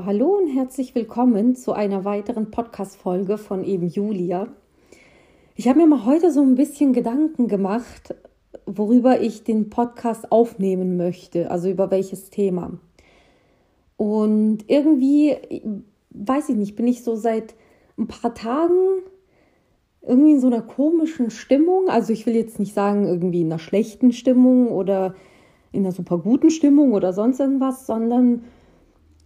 Hallo und herzlich willkommen zu einer weiteren Podcast-Folge von eben Julia. Ich habe mir mal heute so ein bisschen Gedanken gemacht, worüber ich den Podcast aufnehmen möchte, also über welches Thema. Und irgendwie, weiß ich nicht, bin ich so seit ein paar Tagen irgendwie in so einer komischen Stimmung. Also ich will jetzt nicht sagen irgendwie in einer schlechten Stimmung oder in einer super guten Stimmung oder sonst irgendwas, sondern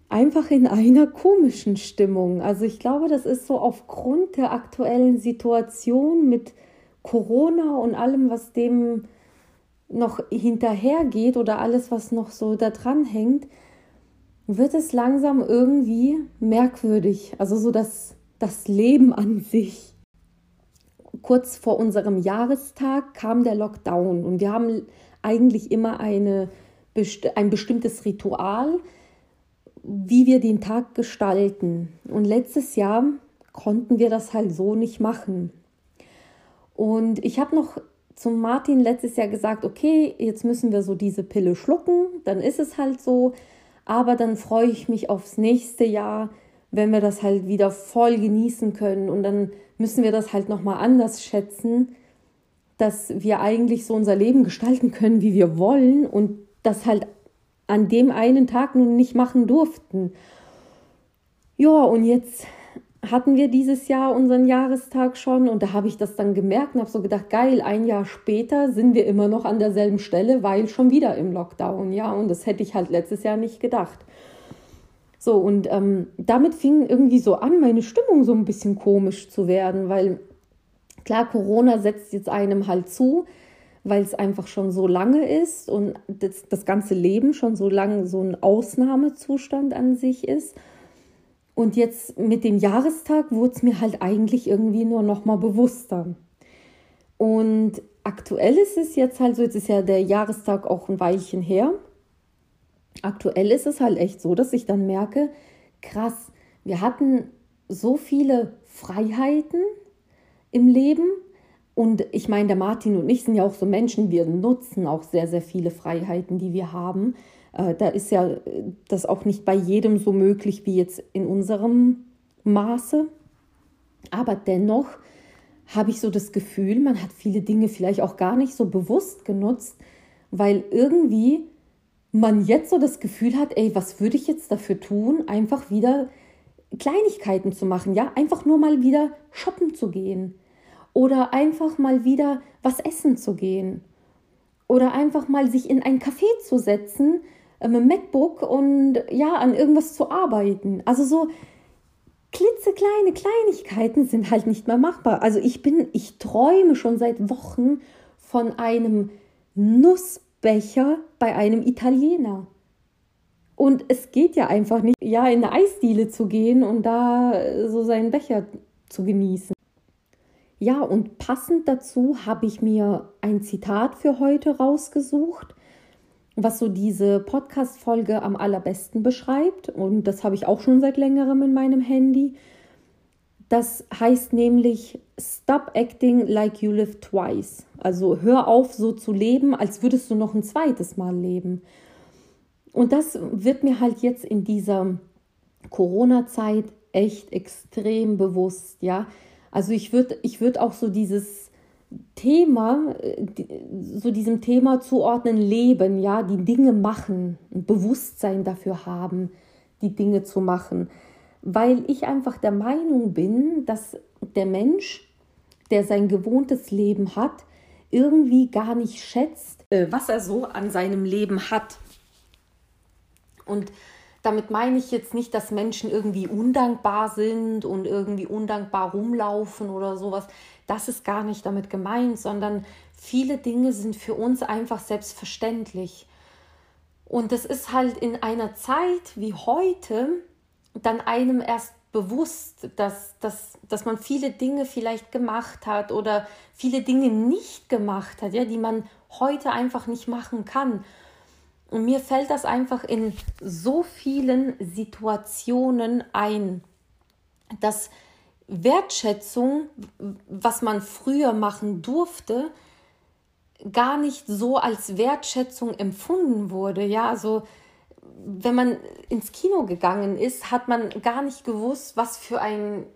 einfach in einer komischen Stimmung. Also ich glaube, das ist so aufgrund der aktuellen Situation mit Corona und allem, was dem noch hinterhergeht oder alles, was noch so da dran hängt, wird es langsam irgendwie merkwürdig. Also so das, das Leben an sich. Kurz vor unserem Jahrestag kam der Lockdown und wir haben eigentlich immer eine, ein bestimmtes Ritual, wie wir den Tag gestalten. Und letztes Jahr konnten wir das halt so nicht machen. Und ich habe noch zum Martin letztes Jahr gesagt, okay, jetzt müssen wir so diese Pille schlucken, dann ist es halt so, aber dann freue ich mich aufs nächste Jahr, wenn wir das halt wieder voll genießen können und dann müssen wir das halt noch mal anders schätzen, dass wir eigentlich so unser Leben gestalten können, wie wir wollen und das halt an dem einen Tag nun nicht machen durften. Ja, und jetzt hatten wir dieses Jahr unseren Jahrestag schon und da habe ich das dann gemerkt und habe so gedacht, geil, ein Jahr später sind wir immer noch an derselben Stelle, weil schon wieder im Lockdown, ja, und das hätte ich halt letztes Jahr nicht gedacht. So, und ähm, damit fing irgendwie so an, meine Stimmung so ein bisschen komisch zu werden, weil klar, Corona setzt jetzt einem halt zu, weil es einfach schon so lange ist und das, das ganze Leben schon so lange so ein Ausnahmezustand an sich ist. Und jetzt mit dem Jahrestag wurde es mir halt eigentlich irgendwie nur noch mal bewusster. Und aktuell ist es jetzt halt so, jetzt ist ja der Jahrestag auch ein Weilchen her. Aktuell ist es halt echt so, dass ich dann merke, krass, wir hatten so viele Freiheiten im Leben und ich meine, der Martin und ich sind ja auch so Menschen, wir nutzen auch sehr, sehr viele Freiheiten, die wir haben. Äh, da ist ja äh, das auch nicht bei jedem so möglich wie jetzt in unserem Maße. Aber dennoch habe ich so das Gefühl, man hat viele Dinge vielleicht auch gar nicht so bewusst genutzt, weil irgendwie man jetzt so das Gefühl hat, ey, was würde ich jetzt dafür tun, einfach wieder Kleinigkeiten zu machen, ja, einfach nur mal wieder shoppen zu gehen oder einfach mal wieder was essen zu gehen oder einfach mal sich in ein Café zu setzen äh, mit MacBook und ja, an irgendwas zu arbeiten. Also so klitzekleine Kleinigkeiten sind halt nicht mehr machbar. Also ich bin, ich träume schon seit Wochen von einem Nussbecher bei einem Italiener. Und es geht ja einfach nicht, ja, in eine Eisdiele zu gehen und da so seinen Becher zu genießen. Ja, und passend dazu habe ich mir ein Zitat für heute rausgesucht, was so diese Podcast-Folge am allerbesten beschreibt. Und das habe ich auch schon seit längerem in meinem Handy. Das heißt nämlich Stop acting like you live twice. Also hör auf, so zu leben, als würdest du noch ein zweites Mal leben. Und das wird mir halt jetzt in dieser Corona-Zeit echt extrem bewusst, ja. Also ich würde ich würd auch so dieses Thema, äh, so diesem Thema zuordnen, leben, ja, die Dinge machen, ein Bewusstsein dafür haben, die Dinge zu machen. Weil ich einfach der Meinung bin, dass der Mensch, der sein gewohntes Leben hat, irgendwie gar nicht schätzt, äh, was er so an seinem Leben hat. Und damit meine ich jetzt nicht, dass Menschen irgendwie undankbar sind und irgendwie undankbar rumlaufen oder sowas. Das ist gar nicht damit gemeint, sondern viele Dinge sind für uns einfach selbstverständlich. Und es ist halt in einer Zeit wie heute dann einem erst bewusst, dass, dass, dass man viele Dinge vielleicht gemacht hat oder viele Dinge nicht gemacht hat, ja, die man heute einfach nicht machen kann. Und mir fällt das einfach in so vielen Situationen ein, dass Wertschätzung, was man früher machen durfte, gar nicht so als Wertschätzung empfunden wurde. Ja, also wenn man ins Kino gegangen ist, hat man gar nicht gewusst, was für ein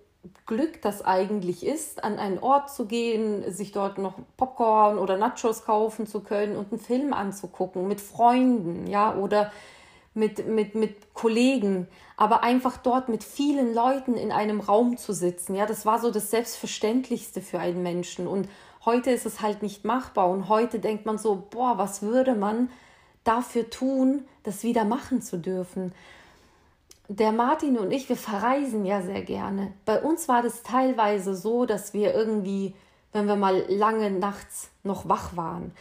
Glück das eigentlich ist, an einen Ort zu gehen, sich dort noch Popcorn oder Nachos kaufen zu können und einen Film anzugucken mit Freunden, ja, oder mit, mit, mit Kollegen, aber einfach dort mit vielen Leuten in einem Raum zu sitzen, ja, das war so das Selbstverständlichste für einen Menschen. Und heute ist es halt nicht machbar. Und heute denkt man so, boah, was würde man dafür tun, das wieder machen zu dürfen? Der Martin und ich, wir verreisen ja sehr gerne. Bei uns war das teilweise so, dass wir irgendwie, wenn wir mal lange nachts noch wach waren,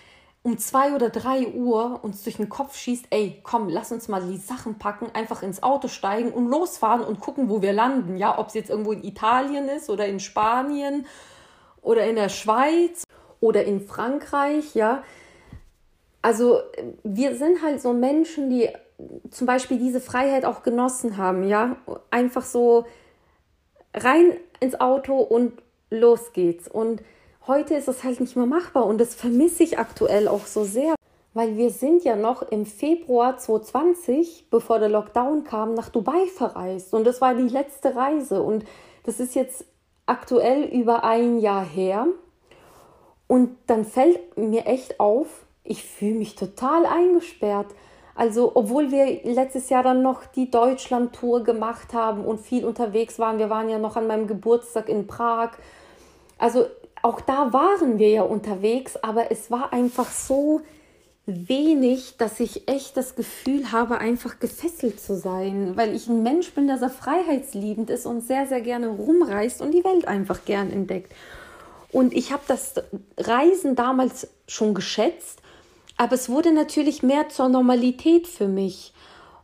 um zwei oder drei Uhr uns durch den Kopf schießt, ey, komm, lass uns mal die Sachen packen, einfach ins Auto steigen und losfahren und gucken, wo wir landen. Ja, ob es jetzt irgendwo in Italien ist oder in Spanien oder in der Schweiz oder in Frankreich, ja. Also wir sind halt so Menschen, die zum Beispiel diese Freiheit auch genossen haben, ja, einfach so rein ins Auto und los geht's. Und heute ist es halt nicht mehr machbar und das vermisse ich aktuell auch so sehr, weil wir sind ja noch im Februar 2020, bevor der Lockdown kam, nach Dubai verreist und das war die letzte Reise und das ist jetzt aktuell über ein Jahr her und dann fällt mir echt auf, ich fühle mich total eingesperrt. Also, obwohl wir letztes Jahr dann noch die Deutschland-Tour gemacht haben und viel unterwegs waren, wir waren ja noch an meinem Geburtstag in Prag. Also, auch da waren wir ja unterwegs, aber es war einfach so wenig, dass ich echt das Gefühl habe, einfach gefesselt zu sein, weil ich ein Mensch bin, der sehr freiheitsliebend ist und sehr, sehr gerne rumreist und die Welt einfach gern entdeckt. Und ich habe das Reisen damals schon geschätzt aber es wurde natürlich mehr zur Normalität für mich.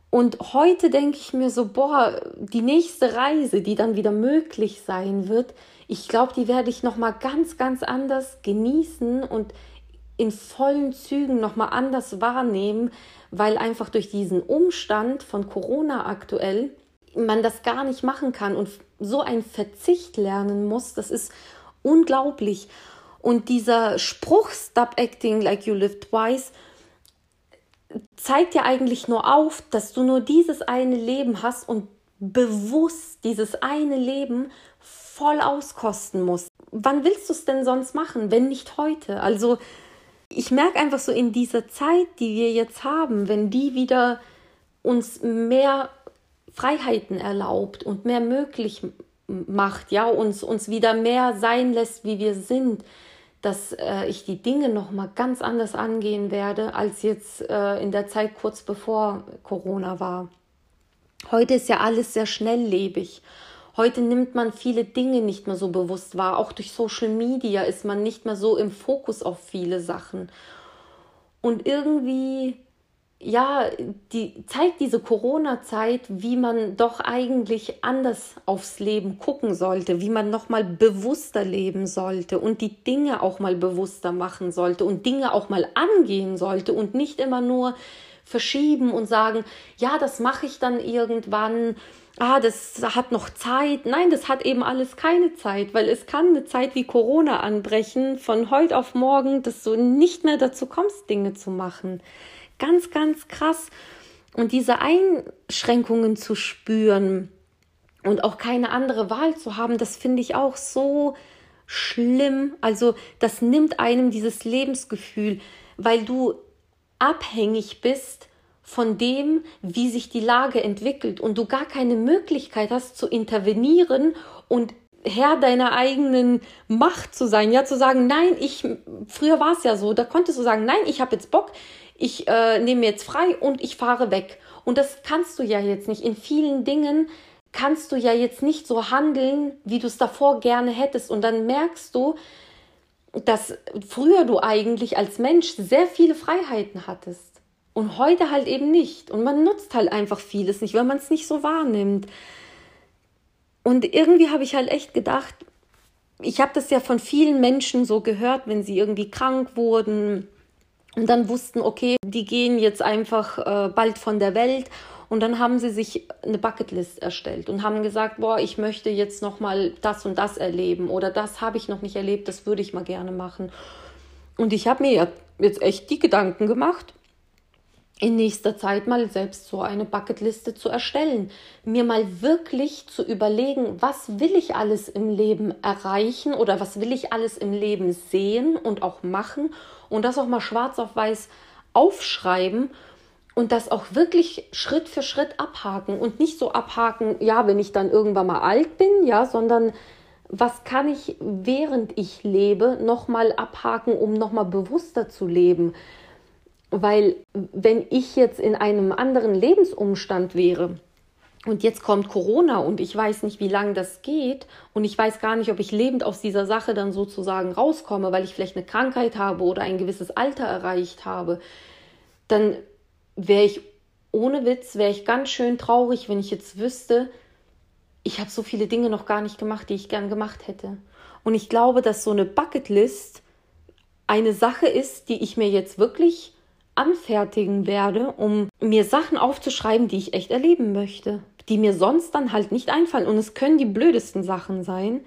Und heute denke ich mir so, boah, die nächste Reise, die dann wieder möglich sein wird, ich glaube, die werde ich noch mal ganz, ganz anders genießen und in vollen Zügen noch mal anders wahrnehmen, weil einfach durch diesen Umstand von Corona aktuell man das gar nicht machen kann und so ein Verzicht lernen muss, das ist unglaublich. Und dieser Spruch, Stop acting like you live twice, zeigt ja eigentlich nur auf, dass du nur dieses eine Leben hast und bewusst dieses eine Leben voll auskosten musst. Wann willst du es denn sonst machen, wenn nicht heute? Also ich merke einfach so in dieser Zeit, die wir jetzt haben, wenn die wieder uns mehr Freiheiten erlaubt und mehr möglich macht, ja, uns, uns wieder mehr sein lässt, wie wir sind, dass äh, ich die Dinge noch mal ganz anders angehen werde als jetzt äh, in der Zeit kurz bevor Corona war. Heute ist ja alles sehr schnelllebig. Heute nimmt man viele Dinge nicht mehr so bewusst wahr. Auch durch Social Media ist man nicht mehr so im Fokus auf viele Sachen. Und irgendwie ja, die zeigt diese Corona-Zeit, wie man doch eigentlich anders aufs Leben gucken sollte, wie man noch mal bewusster leben sollte und die Dinge auch mal bewusster machen sollte und Dinge auch mal angehen sollte und nicht immer nur verschieben und sagen, ja, das mache ich dann irgendwann. Ah, das hat noch Zeit. Nein, das hat eben alles keine Zeit, weil es kann eine Zeit wie Corona anbrechen, von heute auf morgen, dass du nicht mehr dazu kommst, Dinge zu machen. Ganz, ganz krass. Und diese Einschränkungen zu spüren und auch keine andere Wahl zu haben, das finde ich auch so schlimm. Also das nimmt einem dieses Lebensgefühl, weil du abhängig bist von dem, wie sich die Lage entwickelt und du gar keine Möglichkeit hast zu intervenieren und Herr deiner eigenen Macht zu sein, ja, zu sagen, nein, ich, früher war es ja so, da konntest du sagen, nein, ich habe jetzt Bock, ich äh, nehme jetzt frei und ich fahre weg. Und das kannst du ja jetzt nicht. In vielen Dingen kannst du ja jetzt nicht so handeln, wie du es davor gerne hättest. Und dann merkst du, dass früher du eigentlich als Mensch sehr viele Freiheiten hattest. Und heute halt eben nicht. Und man nutzt halt einfach vieles nicht, weil man es nicht so wahrnimmt. Und irgendwie habe ich halt echt gedacht, ich habe das ja von vielen Menschen so gehört, wenn sie irgendwie krank wurden und dann wussten, okay, die gehen jetzt einfach äh, bald von der Welt. Und dann haben sie sich eine Bucketlist erstellt und haben gesagt, boah, ich möchte jetzt noch mal das und das erleben oder das habe ich noch nicht erlebt, das würde ich mal gerne machen. Und ich habe mir jetzt echt die Gedanken gemacht, in nächster Zeit mal selbst so eine Bucketliste zu erstellen, mir mal wirklich zu überlegen, was will ich alles im Leben erreichen oder was will ich alles im Leben sehen und auch machen und das auch mal schwarz auf weiß aufschreiben und das auch wirklich Schritt für Schritt abhaken und nicht so abhaken, ja, wenn ich dann irgendwann mal alt bin, ja, sondern was kann ich während ich lebe noch mal abhaken, um noch mal bewusster zu leben? Weil wenn ich jetzt in einem anderen Lebensumstand wäre und jetzt kommt Corona und ich weiß nicht, wie lange das geht. Und ich weiß gar nicht, ob ich lebend aus dieser Sache dann sozusagen rauskomme, weil ich vielleicht eine Krankheit habe oder ein gewisses Alter erreicht habe, dann wäre ich ohne Witz, wäre ich ganz schön traurig, wenn ich jetzt wüsste, ich habe so viele Dinge noch gar nicht gemacht, die ich gern gemacht hätte. Und ich glaube, dass so eine Bucketlist eine Sache ist, die ich mir jetzt wirklich anfertigen werde, um mir Sachen aufzuschreiben, die ich echt erleben möchte, die mir sonst dann halt nicht einfallen. Und es können die blödesten Sachen sein.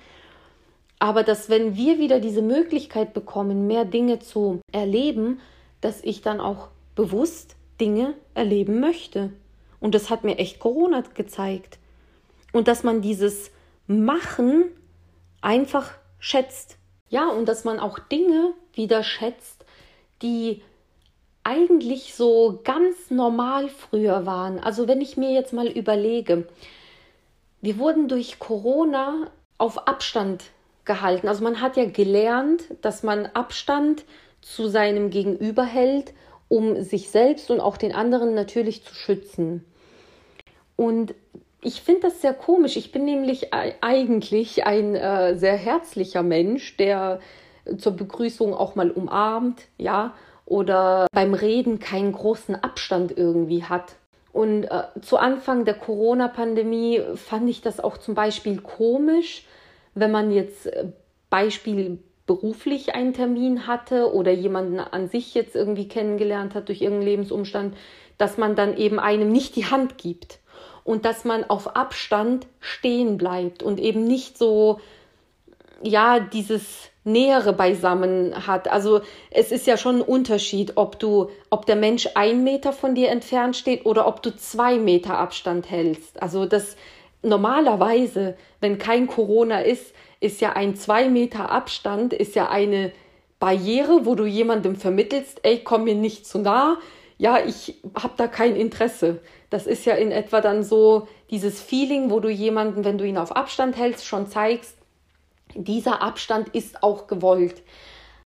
Aber dass wenn wir wieder diese Möglichkeit bekommen, mehr Dinge zu erleben, dass ich dann auch bewusst Dinge erleben möchte. Und das hat mir echt Corona gezeigt. Und dass man dieses Machen einfach schätzt. Ja, und dass man auch Dinge wieder schätzt, die eigentlich so ganz normal früher waren. Also wenn ich mir jetzt mal überlege, wir wurden durch Corona auf Abstand gehalten. Also man hat ja gelernt, dass man Abstand zu seinem Gegenüber hält, um sich selbst und auch den anderen natürlich zu schützen. Und ich finde das sehr komisch. Ich bin nämlich eigentlich ein äh, sehr herzlicher Mensch, der zur Begrüßung auch mal umarmt, ja, oder beim Reden keinen großen Abstand irgendwie hat. Und äh, zu Anfang der Corona-Pandemie fand ich das auch zum Beispiel komisch, wenn man jetzt äh, Beispiel beruflich einen Termin hatte oder jemanden an sich jetzt irgendwie kennengelernt hat durch irgendeinen Lebensumstand, dass man dann eben einem nicht die Hand gibt und dass man auf Abstand stehen bleibt und eben nicht so, ja, dieses Nähere beisammen hat. Also es ist ja schon ein Unterschied, ob du, ob der Mensch ein Meter von dir entfernt steht oder ob du zwei Meter Abstand hältst. Also das normalerweise, wenn kein Corona ist, ist ja ein zwei Meter Abstand, ist ja eine Barriere, wo du jemandem vermittelst, ey, komm mir nicht zu nah, ja, ich habe da kein Interesse. Das ist ja in etwa dann so dieses Feeling, wo du jemanden, wenn du ihn auf Abstand hältst, schon zeigst, dieser Abstand ist auch gewollt.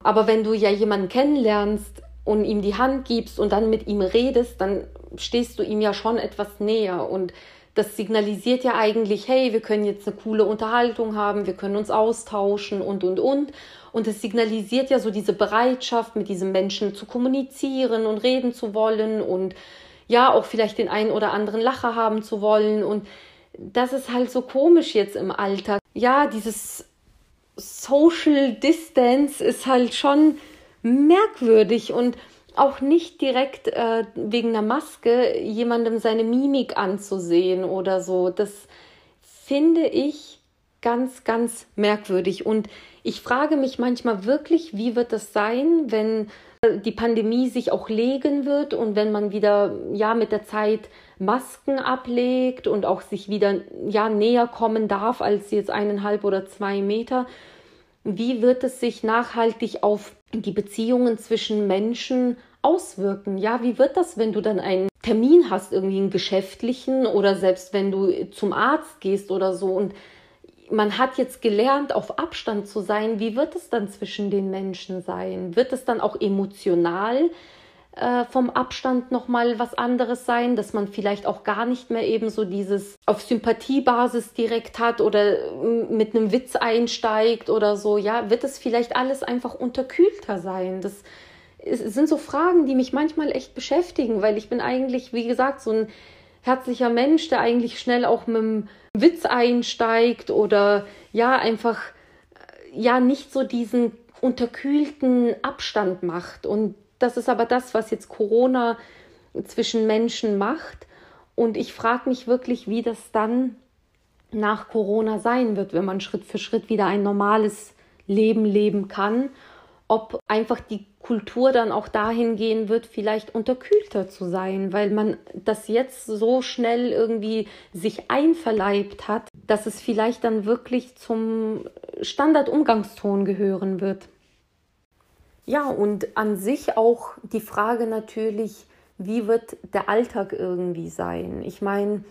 Aber wenn du ja jemanden kennenlernst und ihm die Hand gibst und dann mit ihm redest, dann stehst du ihm ja schon etwas näher und das signalisiert ja eigentlich, hey, wir können jetzt eine coole Unterhaltung haben, wir können uns austauschen und, und, und. Und es signalisiert ja so diese Bereitschaft, mit diesem Menschen zu kommunizieren und reden zu wollen und ja, auch vielleicht den einen oder anderen Lacher haben zu wollen. Und das ist halt so komisch jetzt im Alltag. Ja, dieses Social Distance ist halt schon merkwürdig und auch nicht direkt äh, wegen einer Maske jemandem seine Mimik anzusehen oder so. Das finde ich ganz, ganz merkwürdig. Und ich frage mich manchmal wirklich, wie wird das sein, wenn die Pandemie sich auch legen wird und wenn man wieder ja mit der Zeit Masken ablegt und auch sich wieder ja näher kommen darf als jetzt eineinhalb oder zwei Meter. Wie wird es sich nachhaltig auf die Beziehungen zwischen Menschen auswirken? Ja, wie wird das, wenn du dann einen Termin hast, irgendwie einen geschäftlichen oder selbst wenn du zum Arzt gehst oder so und man hat jetzt gelernt, auf Abstand zu sein. Wie wird es dann zwischen den Menschen sein? Wird es dann auch emotional äh, vom Abstand nochmal was anderes sein, dass man vielleicht auch gar nicht mehr eben so dieses auf Sympathiebasis direkt hat oder mit einem Witz einsteigt oder so? Ja, wird es vielleicht alles einfach unterkühlter sein? Das sind so Fragen, die mich manchmal echt beschäftigen, weil ich bin eigentlich, wie gesagt, so ein herzlicher Mensch, der eigentlich schnell auch mit einem Witz einsteigt oder ja, einfach ja nicht so diesen unterkühlten Abstand macht. Und das ist aber das, was jetzt Corona zwischen Menschen macht. Und ich frage mich wirklich, wie das dann nach Corona sein wird, wenn man Schritt für Schritt wieder ein normales Leben leben kann. Ob einfach die Kultur dann auch dahin gehen wird, vielleicht unterkühlter zu sein, weil man das jetzt so schnell irgendwie sich einverleibt hat, dass es vielleicht dann wirklich zum Standardumgangston gehören wird. Ja, und an sich auch die Frage natürlich, wie wird der Alltag irgendwie sein? Ich meine,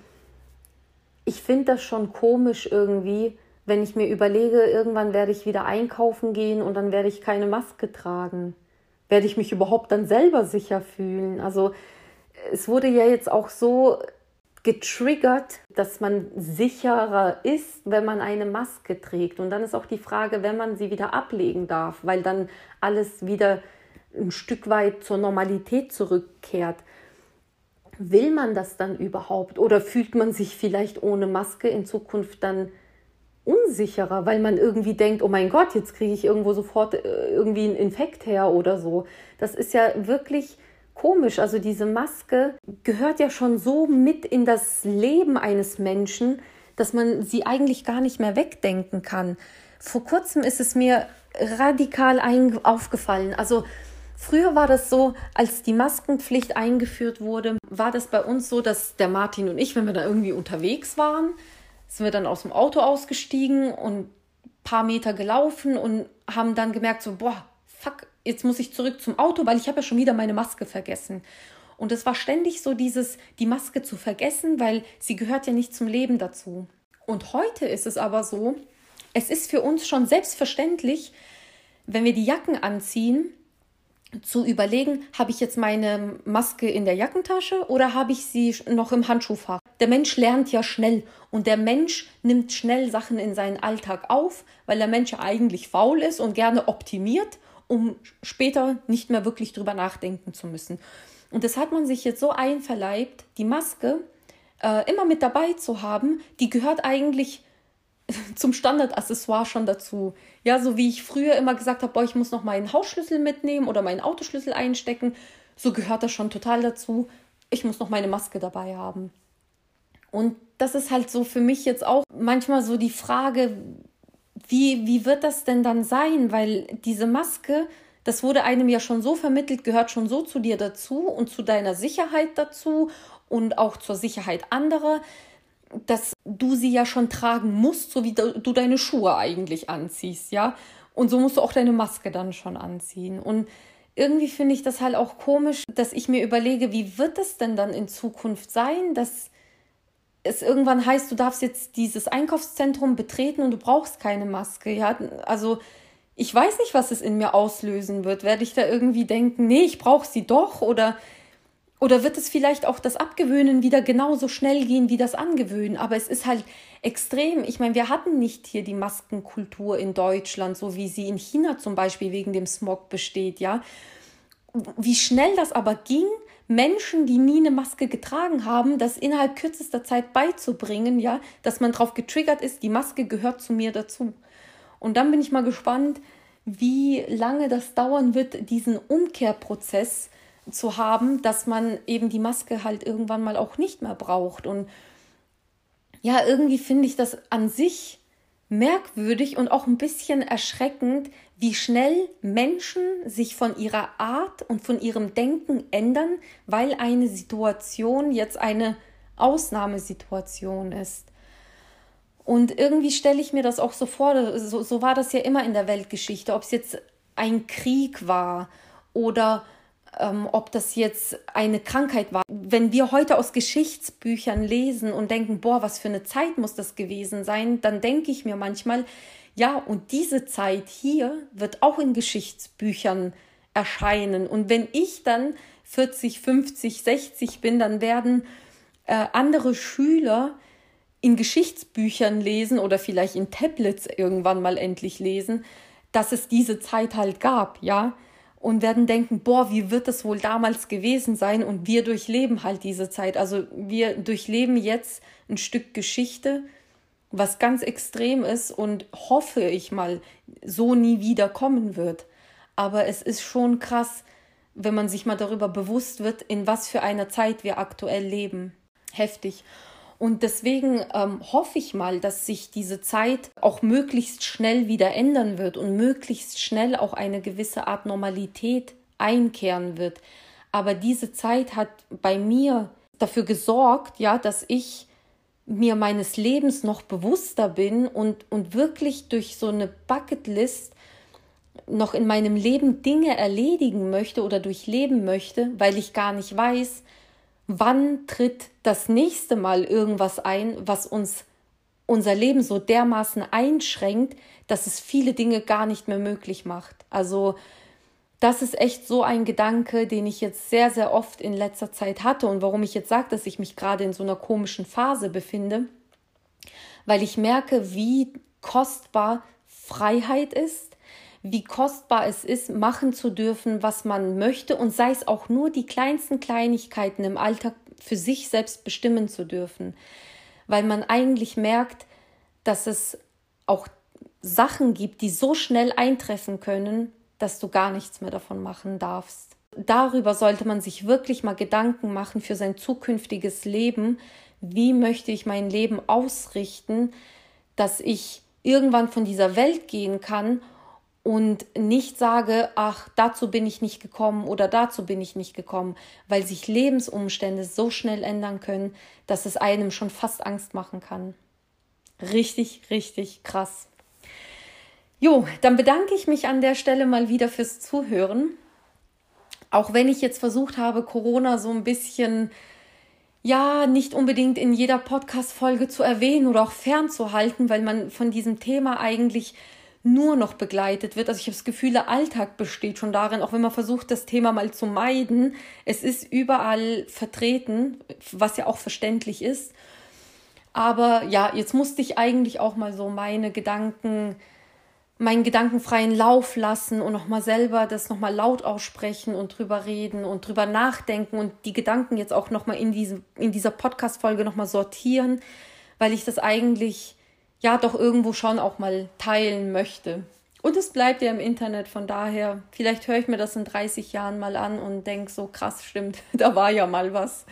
ich finde das schon komisch irgendwie, wenn ich mir überlege, irgendwann werde ich wieder einkaufen gehen und dann werde ich keine Maske tragen. Werde ich mich überhaupt dann selber sicher fühlen? Also es wurde ja jetzt auch so getriggert, dass man sicherer ist, wenn man eine Maske trägt. Und dann ist auch die Frage, wenn man sie wieder ablegen darf, weil dann alles wieder ein Stück weit zur Normalität zurückkehrt. Will man das dann überhaupt oder fühlt man sich vielleicht ohne Maske in Zukunft dann unsicherer, weil man irgendwie denkt, oh mein Gott, jetzt kriege ich irgendwo sofort äh, irgendwie einen Infekt her oder so. Das ist ja wirklich komisch. Also diese Maske gehört ja schon so mit in das Leben eines Menschen, dass man sie eigentlich gar nicht mehr wegdenken kann. Vor kurzem ist es mir radikal aufgefallen. Also früher war das so, als die Maskenpflicht eingeführt wurde, war das bei uns so, dass der Martin und ich, wenn wir da irgendwie unterwegs waren, sind wir dann aus dem Auto ausgestiegen und ein paar Meter gelaufen und haben dann gemerkt, so, boah, fuck, jetzt muss ich zurück zum Auto, weil ich habe ja schon wieder meine Maske vergessen. Und es war ständig so dieses, die Maske zu vergessen, weil sie gehört ja nicht zum Leben dazu. Und heute ist es aber so, es ist für uns schon selbstverständlich, wenn wir die Jacken anziehen, zu überlegen, habe ich jetzt meine Maske in der Jackentasche oder habe ich sie noch im Handschuhfach? Der Mensch lernt ja schnell und der Mensch nimmt schnell Sachen in seinen Alltag auf, weil der Mensch ja eigentlich faul ist und gerne optimiert, um später nicht mehr wirklich drüber nachdenken zu müssen. Und das hat man sich jetzt so einverleibt, die Maske äh, immer mit dabei zu haben, die gehört eigentlich zum Standardaccessoire schon dazu. Ja, so wie ich früher immer gesagt habe, boah, ich muss noch meinen Hausschlüssel mitnehmen oder meinen Autoschlüssel einstecken, so gehört das schon total dazu. Ich muss noch meine Maske dabei haben. Und das ist halt so für mich jetzt auch manchmal so die Frage, wie, wie wird das denn dann sein? Weil diese Maske, das wurde einem ja schon so vermittelt, gehört schon so zu dir dazu und zu deiner Sicherheit dazu und auch zur Sicherheit anderer dass du sie ja schon tragen musst, so wie du deine Schuhe eigentlich anziehst, ja. Und so musst du auch deine Maske dann schon anziehen. Und irgendwie finde ich das halt auch komisch, dass ich mir überlege, wie wird es denn dann in Zukunft sein, dass es irgendwann heißt, du darfst jetzt dieses Einkaufszentrum betreten und du brauchst keine Maske. Ja, also ich weiß nicht, was es in mir auslösen wird. Werde ich da irgendwie denken, nee, ich brauche sie doch oder oder wird es vielleicht auch das Abgewöhnen wieder genauso schnell gehen wie das Angewöhnen? Aber es ist halt extrem. Ich meine, wir hatten nicht hier die Maskenkultur in Deutschland, so wie sie in China zum Beispiel wegen dem Smog besteht, ja. Wie schnell das aber ging, Menschen, die nie eine Maske getragen haben, das innerhalb kürzester Zeit beizubringen, ja, dass man darauf getriggert ist, die Maske gehört zu mir dazu. Und dann bin ich mal gespannt, wie lange das dauern wird, diesen Umkehrprozess zu haben, dass man eben die Maske halt irgendwann mal auch nicht mehr braucht. Und ja, irgendwie finde ich das an sich merkwürdig und auch ein bisschen erschreckend, wie schnell Menschen sich von ihrer Art und von ihrem Denken ändern, weil eine Situation jetzt eine Ausnahmesituation ist. Und irgendwie stelle ich mir das auch so vor, so, so war das ja immer in der Weltgeschichte, ob es jetzt ein Krieg war oder ähm, ob das jetzt eine Krankheit war. Wenn wir heute aus Geschichtsbüchern lesen und denken, boah, was für eine Zeit muss das gewesen sein, dann denke ich mir manchmal, ja, und diese Zeit hier wird auch in Geschichtsbüchern erscheinen. Und wenn ich dann 40, 50, 60 bin, dann werden äh, andere Schüler in Geschichtsbüchern lesen oder vielleicht in Tablets irgendwann mal endlich lesen, dass es diese Zeit halt gab, ja und werden denken, boah, wie wird das wohl damals gewesen sein? Und wir durchleben halt diese Zeit. Also wir durchleben jetzt ein Stück Geschichte, was ganz extrem ist und hoffe ich mal, so nie wieder kommen wird. Aber es ist schon krass, wenn man sich mal darüber bewusst wird, in was für einer Zeit wir aktuell leben. Heftig. Und deswegen ähm, hoffe ich mal, dass sich diese Zeit auch möglichst schnell wieder ändern wird und möglichst schnell auch eine gewisse Art Normalität einkehren wird. Aber diese Zeit hat bei mir dafür gesorgt, ja, dass ich mir meines Lebens noch bewusster bin und, und wirklich durch so eine Bucketlist noch in meinem Leben Dinge erledigen möchte oder durchleben möchte, weil ich gar nicht weiß, wann tritt das nächste Mal irgendwas ein, was uns unser Leben so dermaßen einschränkt, dass es viele Dinge gar nicht mehr möglich macht. Also das ist echt so ein Gedanke, den ich jetzt sehr, sehr oft in letzter Zeit hatte und warum ich jetzt sage, dass ich mich gerade in so einer komischen Phase befinde, weil ich merke, wie kostbar Freiheit ist, wie kostbar es ist, machen zu dürfen, was man möchte und sei es auch nur die kleinsten Kleinigkeiten im Alltag für sich selbst bestimmen zu dürfen, weil man eigentlich merkt, dass es auch Sachen gibt, die so schnell eintreffen können, dass du gar nichts mehr davon machen darfst. Darüber sollte man sich wirklich mal Gedanken machen für sein zukünftiges Leben. Wie möchte ich mein Leben ausrichten, dass ich irgendwann von dieser Welt gehen kann und nicht sage, ach, dazu bin ich nicht gekommen oder dazu bin ich nicht gekommen, weil sich Lebensumstände so schnell ändern können, dass es einem schon fast Angst machen kann. Richtig, richtig krass. Jo, dann bedanke ich mich an der Stelle mal wieder fürs Zuhören. Auch wenn ich jetzt versucht habe, Corona so ein bisschen, ja, nicht unbedingt in jeder Podcast-Folge zu erwähnen oder auch fernzuhalten, weil man von diesem Thema eigentlich nur noch begleitet wird. Also ich habe das Gefühl, der Alltag besteht schon darin, auch wenn man versucht, das Thema mal zu meiden. Es ist überall vertreten, was ja auch verständlich ist. Aber ja, jetzt musste ich eigentlich auch mal so meine Gedanken meinen gedankenfreien Lauf lassen und nochmal selber das nochmal laut aussprechen und drüber reden und drüber nachdenken und die Gedanken jetzt auch nochmal in, in dieser Podcast-Folge nochmal sortieren, weil ich das eigentlich ja doch irgendwo schon auch mal teilen möchte. Und es bleibt ja im Internet, von daher, vielleicht höre ich mir das in 30 Jahren mal an und denke so, krass, stimmt, da war ja mal was.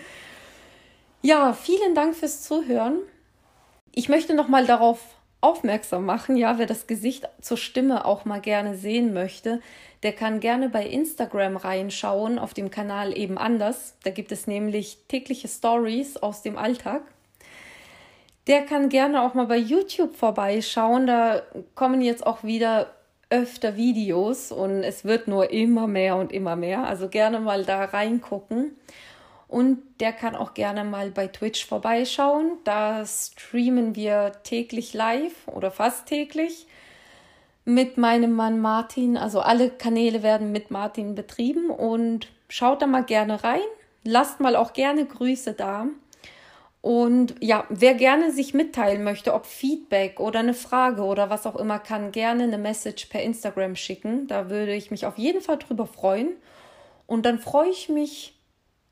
Ja, vielen Dank fürs Zuhören. Ich möchte nochmal darauf aufmerksam machen. Ja, wer das Gesicht zur Stimme auch mal gerne sehen möchte, der kann gerne bei Instagram reinschauen, auf dem Kanal eben anders. Da gibt es nämlich tägliche Stories aus dem Alltag. Der kann gerne auch mal bei YouTube vorbeischauen. Da kommen jetzt auch wieder öfter Videos und es wird nur immer mehr und immer mehr. Also gerne mal da reingucken. Und der kann auch gerne mal bei Twitch vorbeischauen. Da streamen wir täglich live oder fast täglich mit meinem Mann Martin. Also alle Kanäle werden mit Martin betrieben und schaut da mal gerne rein. Lasst mal auch gerne Grüße da. Und ja, wer gerne sich mitteilen möchte, ob Feedback oder eine Frage oder was auch immer, kann gerne eine Message per Instagram schicken. Da würde ich mich auf jeden Fall drüber freuen. Und dann freue ich mich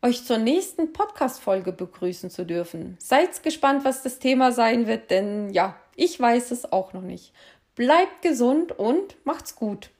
euch zur nächsten Podcast-Folge begrüßen zu dürfen. Seid gespannt, was das Thema sein wird, denn ja, ich weiß es auch noch nicht. Bleibt gesund und macht's gut.